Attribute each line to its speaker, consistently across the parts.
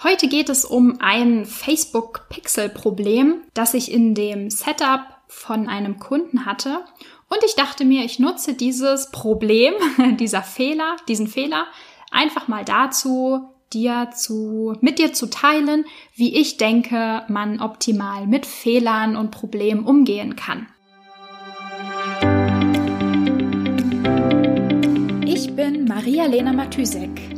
Speaker 1: Heute geht es um ein Facebook-Pixel-Problem, das ich in dem Setup von einem Kunden hatte. Und ich dachte mir, ich nutze dieses Problem, dieser Fehler, diesen Fehler einfach mal dazu, dir zu, mit dir zu teilen, wie ich denke, man optimal mit Fehlern und Problemen umgehen kann. Ich bin Maria-Lena Matysek.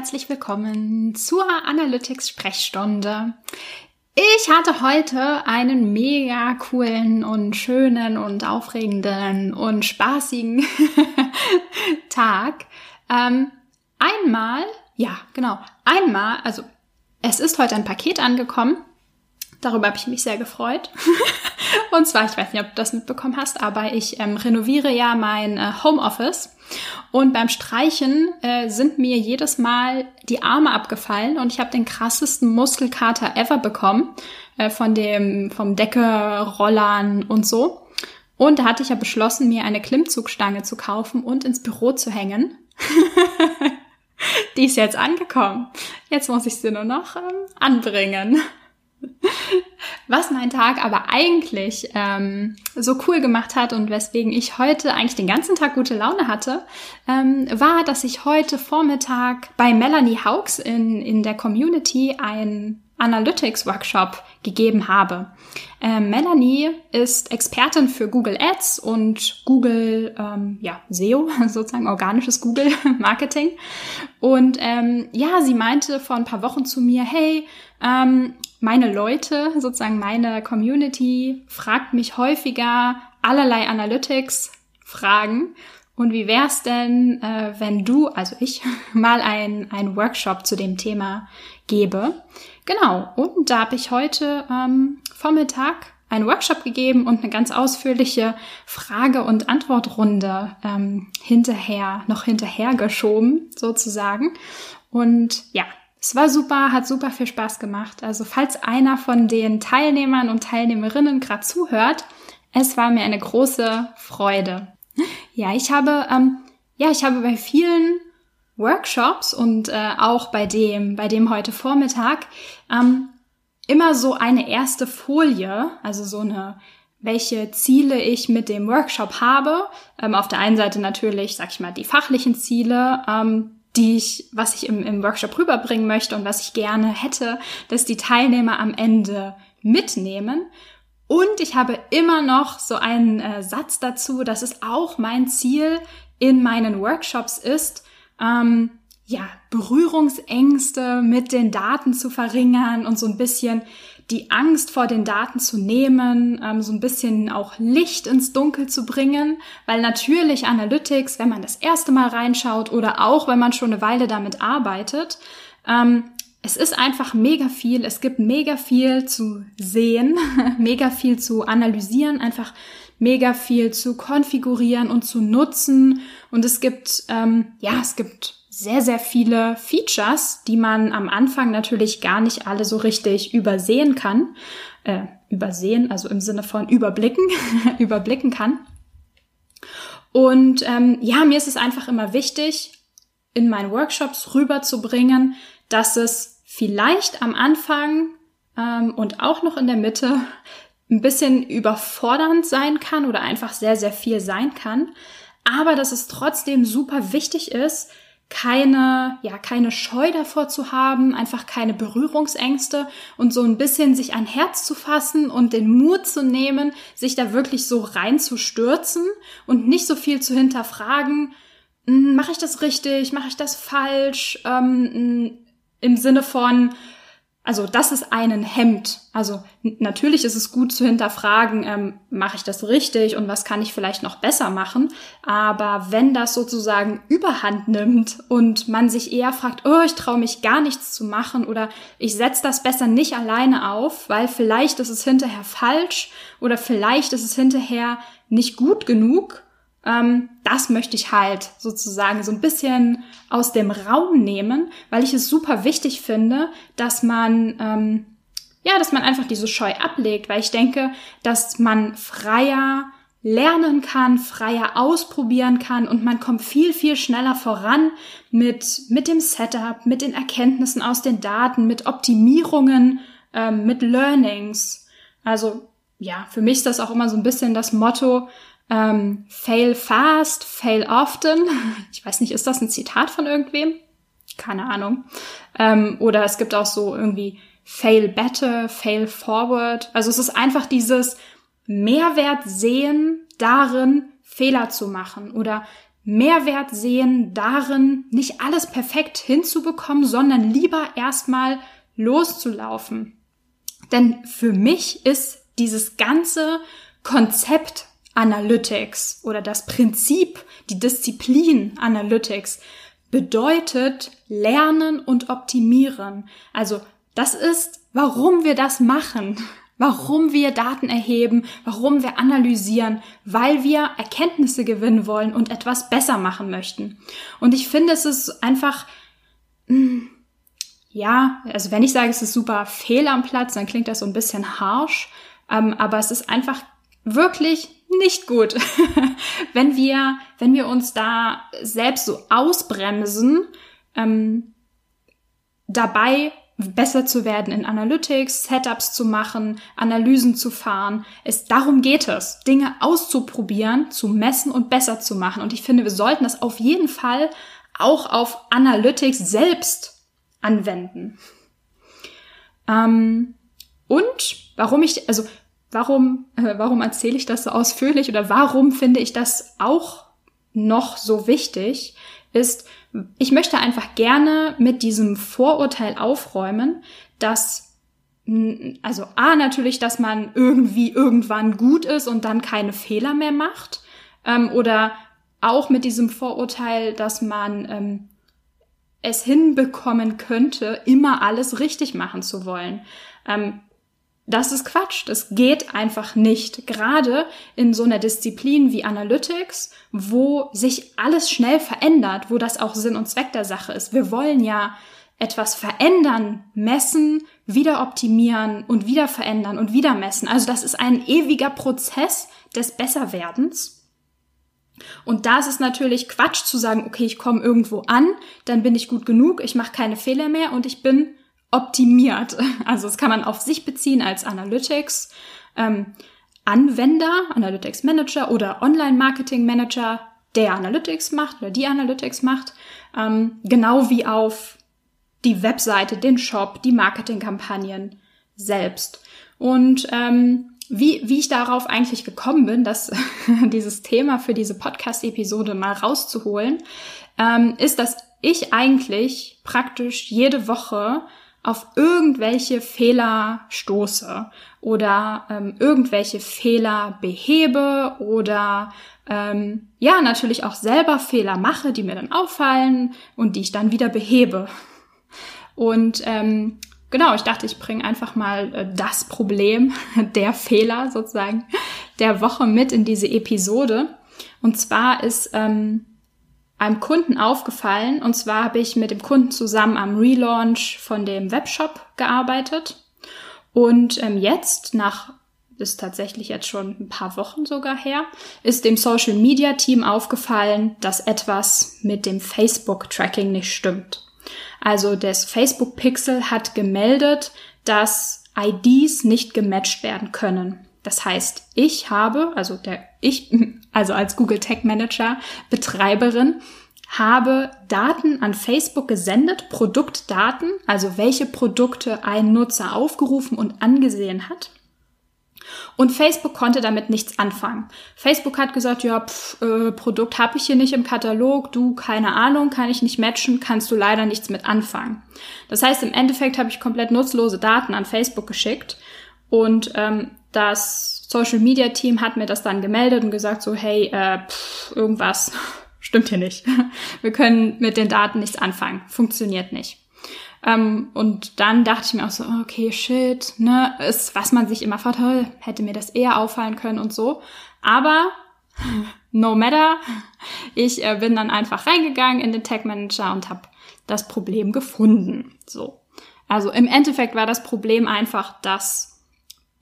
Speaker 1: Herzlich willkommen zur Analytics-Sprechstunde. Ich hatte heute einen mega coolen und schönen und aufregenden und spaßigen Tag. Ähm, einmal, ja, genau, einmal, also es ist heute ein Paket angekommen. Darüber habe ich mich sehr gefreut. und zwar, ich weiß nicht, ob du das mitbekommen hast, aber ich ähm, renoviere ja mein äh, Homeoffice. Und beim Streichen äh, sind mir jedes Mal die Arme abgefallen und ich habe den krassesten Muskelkater ever bekommen äh, von dem vom Decke-Rollern und so. Und da hatte ich ja beschlossen, mir eine Klimmzugstange zu kaufen und ins Büro zu hängen. die ist jetzt angekommen. Jetzt muss ich sie nur noch ähm, anbringen. Was mein Tag aber eigentlich ähm, so cool gemacht hat und weswegen ich heute eigentlich den ganzen Tag gute Laune hatte, ähm, war, dass ich heute Vormittag bei Melanie Hawks in, in der Community ein Analytics Workshop gegeben habe. Ähm, Melanie ist Expertin für Google Ads und Google ähm, ja, SEO, sozusagen organisches Google Marketing. Und ähm, ja, sie meinte vor ein paar Wochen zu mir, hey, ähm, meine Leute, sozusagen meine Community, fragt mich häufiger allerlei Analytics-Fragen. Und wie wär's denn, äh, wenn du, also ich, mal ein, ein Workshop zu dem Thema gebe? Genau, und da habe ich heute ähm, Vormittag einen Workshop gegeben und eine ganz ausführliche Frage- und Antwortrunde ähm, hinterher, noch hinterher geschoben, sozusagen. Und ja, es war super, hat super viel Spaß gemacht. Also falls einer von den Teilnehmern und Teilnehmerinnen gerade zuhört, es war mir eine große Freude. Ja, ich habe, ähm, ja, ich habe bei vielen Workshops und äh, auch bei dem, bei dem heute Vormittag ähm, immer so eine erste Folie, also so eine welche Ziele ich mit dem Workshop habe. Ähm, auf der einen Seite natürlich, sag ich mal, die fachlichen Ziele, ähm, die ich, was ich im, im Workshop rüberbringen möchte und was ich gerne hätte, dass die Teilnehmer am Ende mitnehmen. Und ich habe immer noch so einen äh, Satz dazu, dass es auch mein Ziel in meinen Workshops ist, ähm, ja, Berührungsängste mit den Daten zu verringern und so ein bisschen die Angst vor den Daten zu nehmen, ähm, so ein bisschen auch Licht ins Dunkel zu bringen, weil natürlich Analytics, wenn man das erste Mal reinschaut oder auch wenn man schon eine Weile damit arbeitet, ähm, es ist einfach mega viel, es gibt mega viel zu sehen, mega viel zu analysieren, einfach mega viel zu konfigurieren und zu nutzen. Und es gibt, ähm, ja, es gibt sehr, sehr viele Features, die man am Anfang natürlich gar nicht alle so richtig übersehen kann. Äh, übersehen, also im Sinne von überblicken, überblicken kann. Und ähm, ja, mir ist es einfach immer wichtig, in meinen Workshops rüberzubringen, dass es vielleicht am Anfang ähm, und auch noch in der Mitte ein bisschen überfordernd sein kann oder einfach sehr, sehr viel sein kann, aber dass es trotzdem super wichtig ist, keine, ja, keine Scheu davor zu haben, einfach keine Berührungsängste und so ein bisschen sich ein Herz zu fassen und den Mut zu nehmen, sich da wirklich so reinzustürzen und nicht so viel zu hinterfragen, hm, mache ich das richtig, mache ich das falsch, ähm, hm, im Sinne von, also dass es einen hemmt. Also natürlich ist es gut zu hinterfragen, ähm, mache ich das richtig und was kann ich vielleicht noch besser machen. Aber wenn das sozusagen überhand nimmt und man sich eher fragt, oh, ich traue mich gar nichts zu machen oder ich setze das besser nicht alleine auf, weil vielleicht ist es hinterher falsch oder vielleicht ist es hinterher nicht gut genug, das möchte ich halt sozusagen so ein bisschen aus dem Raum nehmen, weil ich es super wichtig finde, dass man ähm, ja, dass man einfach diese Scheu ablegt, weil ich denke, dass man freier lernen kann, freier ausprobieren kann und man kommt viel, viel schneller voran mit, mit dem Setup, mit den Erkenntnissen aus den Daten, mit Optimierungen, ähm, mit Learnings. Also ja, für mich ist das auch immer so ein bisschen das Motto, ähm, fail fast, fail often. Ich weiß nicht, ist das ein Zitat von irgendwem? Keine Ahnung. Ähm, oder es gibt auch so irgendwie fail better, fail forward. Also es ist einfach dieses Mehrwert sehen darin, Fehler zu machen oder Mehrwert sehen darin, nicht alles perfekt hinzubekommen, sondern lieber erstmal loszulaufen. Denn für mich ist dieses ganze Konzept Analytics oder das Prinzip, die Disziplin Analytics bedeutet lernen und optimieren. Also das ist, warum wir das machen, warum wir Daten erheben, warum wir analysieren, weil wir Erkenntnisse gewinnen wollen und etwas besser machen möchten. Und ich finde, es ist einfach, hm, ja, also wenn ich sage, es ist super fehl am Platz, dann klingt das so ein bisschen harsh, ähm, aber es ist einfach wirklich nicht gut, wenn wir, wenn wir uns da selbst so ausbremsen, ähm, dabei besser zu werden in Analytics, Setups zu machen, Analysen zu fahren. Es, darum geht es, Dinge auszuprobieren, zu messen und besser zu machen. Und ich finde, wir sollten das auf jeden Fall auch auf Analytics selbst anwenden. Ähm, und warum ich, also warum, äh, warum erzähle ich das so ausführlich oder warum finde ich das auch noch so wichtig, ist, ich möchte einfach gerne mit diesem Vorurteil aufräumen, dass also A natürlich, dass man irgendwie irgendwann gut ist und dann keine Fehler mehr macht. Ähm, oder auch mit diesem Vorurteil, dass man ähm, es hinbekommen könnte, immer alles richtig machen zu wollen. Ähm, das ist Quatsch. Das geht einfach nicht. Gerade in so einer Disziplin wie Analytics, wo sich alles schnell verändert, wo das auch Sinn und Zweck der Sache ist. Wir wollen ja etwas verändern, messen, wieder optimieren und wieder verändern und wieder messen. Also das ist ein ewiger Prozess des Besserwerdens. Und da ist es natürlich Quatsch zu sagen, okay, ich komme irgendwo an, dann bin ich gut genug, ich mache keine Fehler mehr und ich bin optimiert. Also das kann man auf sich beziehen als Analytics ähm, Anwender, Analytics Manager oder Online Marketing Manager, der Analytics macht oder die Analytics macht, ähm, genau wie auf die Webseite, den Shop, die Marketingkampagnen selbst. Und ähm, wie, wie ich darauf eigentlich gekommen bin, dass dieses Thema für diese Podcast-Episode mal rauszuholen, ähm, ist, dass ich eigentlich praktisch jede Woche auf irgendwelche Fehler stoße oder ähm, irgendwelche Fehler behebe oder ähm, ja natürlich auch selber Fehler mache, die mir dann auffallen und die ich dann wieder behebe. Und ähm, genau, ich dachte, ich bringe einfach mal äh, das Problem der Fehler sozusagen der Woche mit in diese Episode. Und zwar ist ähm, einem Kunden aufgefallen. Und zwar habe ich mit dem Kunden zusammen am Relaunch von dem Webshop gearbeitet. Und ähm, jetzt, nach, ist tatsächlich jetzt schon ein paar Wochen sogar her, ist dem Social Media Team aufgefallen, dass etwas mit dem Facebook Tracking nicht stimmt. Also das Facebook Pixel hat gemeldet, dass IDs nicht gematcht werden können. Das heißt, ich habe, also der, ich, also als Google Tech Manager, Betreiberin, habe Daten an Facebook gesendet, Produktdaten, also welche Produkte ein Nutzer aufgerufen und angesehen hat. Und Facebook konnte damit nichts anfangen. Facebook hat gesagt, ja, pff, äh, Produkt habe ich hier nicht im Katalog, du, keine Ahnung, kann ich nicht matchen, kannst du leider nichts mit anfangen. Das heißt, im Endeffekt habe ich komplett nutzlose Daten an Facebook geschickt und ähm, das Social Media Team hat mir das dann gemeldet und gesagt so, hey, äh, pff, irgendwas stimmt hier nicht. Wir können mit den Daten nichts anfangen, funktioniert nicht. Ähm, und dann dachte ich mir auch so, okay, shit, ne, ist, was man sich immer fragt, hätte mir das eher auffallen können und so. Aber no matter, ich äh, bin dann einfach reingegangen in den Tag Manager und habe das Problem gefunden. So. Also im Endeffekt war das Problem einfach, dass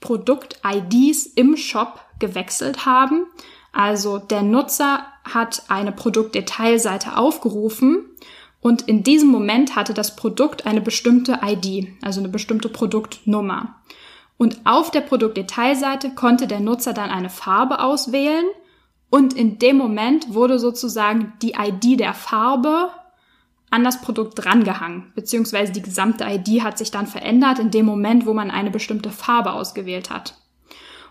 Speaker 1: Produkt-IDs im Shop gewechselt haben. Also der Nutzer hat eine Produktdetailseite aufgerufen und in diesem Moment hatte das Produkt eine bestimmte ID, also eine bestimmte Produktnummer. Und auf der Produktdetailseite konnte der Nutzer dann eine Farbe auswählen und in dem Moment wurde sozusagen die ID der Farbe an das Produkt drangehangen, beziehungsweise die gesamte ID hat sich dann verändert in dem Moment, wo man eine bestimmte Farbe ausgewählt hat.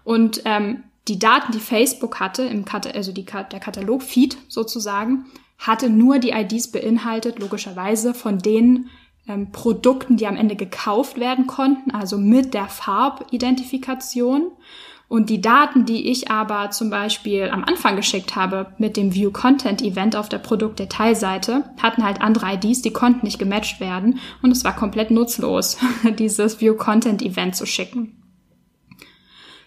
Speaker 1: Und ähm, die Daten, die Facebook hatte, im Kat also die, der Katalog-Feed sozusagen, hatte nur die IDs beinhaltet, logischerweise von den ähm, Produkten, die am Ende gekauft werden konnten, also mit der Farbidentifikation. Und die Daten, die ich aber zum Beispiel am Anfang geschickt habe mit dem View Content Event auf der Produktdetailseite, hatten halt andere IDs, die konnten nicht gematcht werden. Und es war komplett nutzlos, dieses View Content Event zu schicken.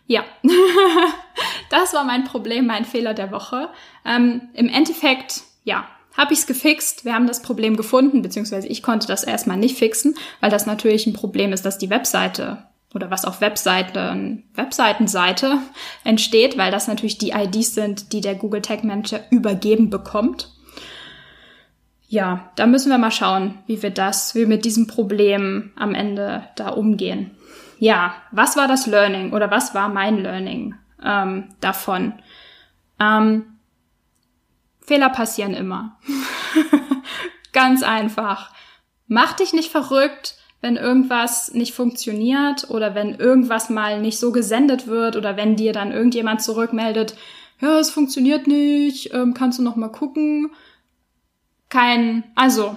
Speaker 1: Ja, das war mein Problem, mein Fehler der Woche. Ähm, Im Endeffekt ja, habe ich es gefixt. Wir haben das Problem gefunden, beziehungsweise ich konnte das erstmal nicht fixen, weil das natürlich ein Problem ist, dass die Webseite oder was auf Webseiten, Webseitenseite entsteht, weil das natürlich die IDs sind, die der Google Tag Manager übergeben bekommt. Ja, da müssen wir mal schauen, wie wir das, wie wir mit diesem Problem am Ende da umgehen. Ja, was war das Learning oder was war mein Learning ähm, davon? Ähm, Fehler passieren immer. Ganz einfach. Mach dich nicht verrückt, wenn irgendwas nicht funktioniert oder wenn irgendwas mal nicht so gesendet wird oder wenn dir dann irgendjemand zurückmeldet, ja, es funktioniert nicht, ähm, kannst du noch mal gucken. Kein, also,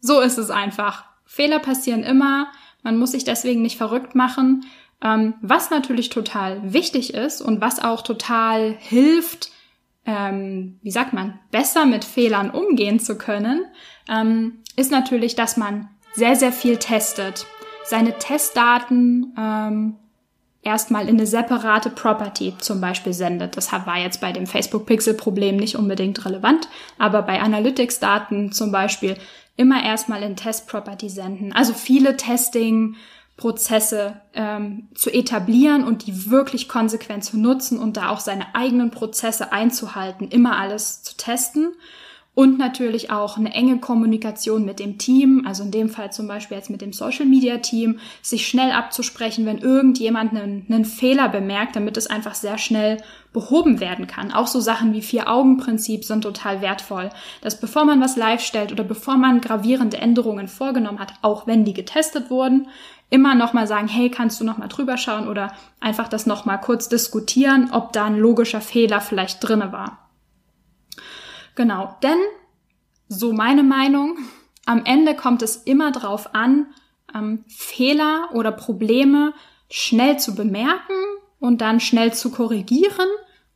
Speaker 1: so ist es einfach. Fehler passieren immer. Man muss sich deswegen nicht verrückt machen. Ähm, was natürlich total wichtig ist und was auch total hilft, ähm, wie sagt man, besser mit Fehlern umgehen zu können, ähm, ist natürlich, dass man sehr, sehr viel testet. Seine Testdaten ähm, erstmal in eine separate Property zum Beispiel sendet. Das war jetzt bei dem Facebook Pixel Problem nicht unbedingt relevant, aber bei Analytics Daten zum Beispiel immer erstmal in Test Property senden. Also viele Testing Prozesse ähm, zu etablieren und die wirklich konsequent zu nutzen und da auch seine eigenen Prozesse einzuhalten, immer alles zu testen und natürlich auch eine enge Kommunikation mit dem Team, also in dem Fall zum Beispiel jetzt mit dem Social Media Team, sich schnell abzusprechen, wenn irgendjemand einen, einen Fehler bemerkt, damit es einfach sehr schnell behoben werden kann. Auch so Sachen wie Vier-Augen-Prinzip sind total wertvoll, dass bevor man was live stellt oder bevor man gravierende Änderungen vorgenommen hat, auch wenn die getestet wurden, immer noch mal sagen, hey, kannst du noch mal drüber schauen oder einfach das noch mal kurz diskutieren, ob da ein logischer Fehler vielleicht drinne war. Genau, denn so meine Meinung, am Ende kommt es immer darauf an, ähm, Fehler oder Probleme schnell zu bemerken und dann schnell zu korrigieren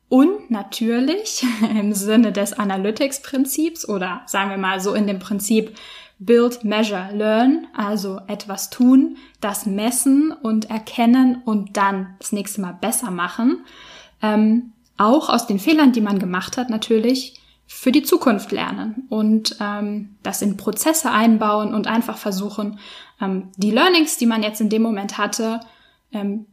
Speaker 1: und natürlich im Sinne des Analytics-Prinzips oder sagen wir mal so in dem Prinzip Build, Measure, Learn, also etwas tun, das messen und erkennen und dann das nächste Mal besser machen. Ähm, auch aus den Fehlern, die man gemacht hat, natürlich für die Zukunft lernen und ähm, das in Prozesse einbauen und einfach versuchen, ähm, die Learnings, die man jetzt in dem Moment hatte, ähm,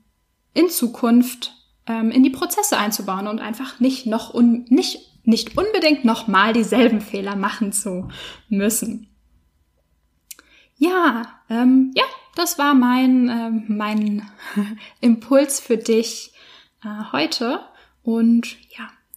Speaker 1: in Zukunft ähm, in die Prozesse einzubauen und einfach nicht noch un nicht nicht unbedingt nochmal dieselben Fehler machen zu müssen. Ja, ähm, ja, das war mein, äh, mein Impuls für dich äh, heute. Und ja,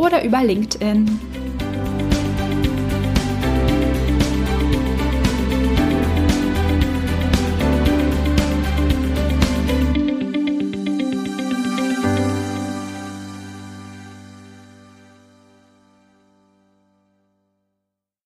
Speaker 1: oder über LinkedIn.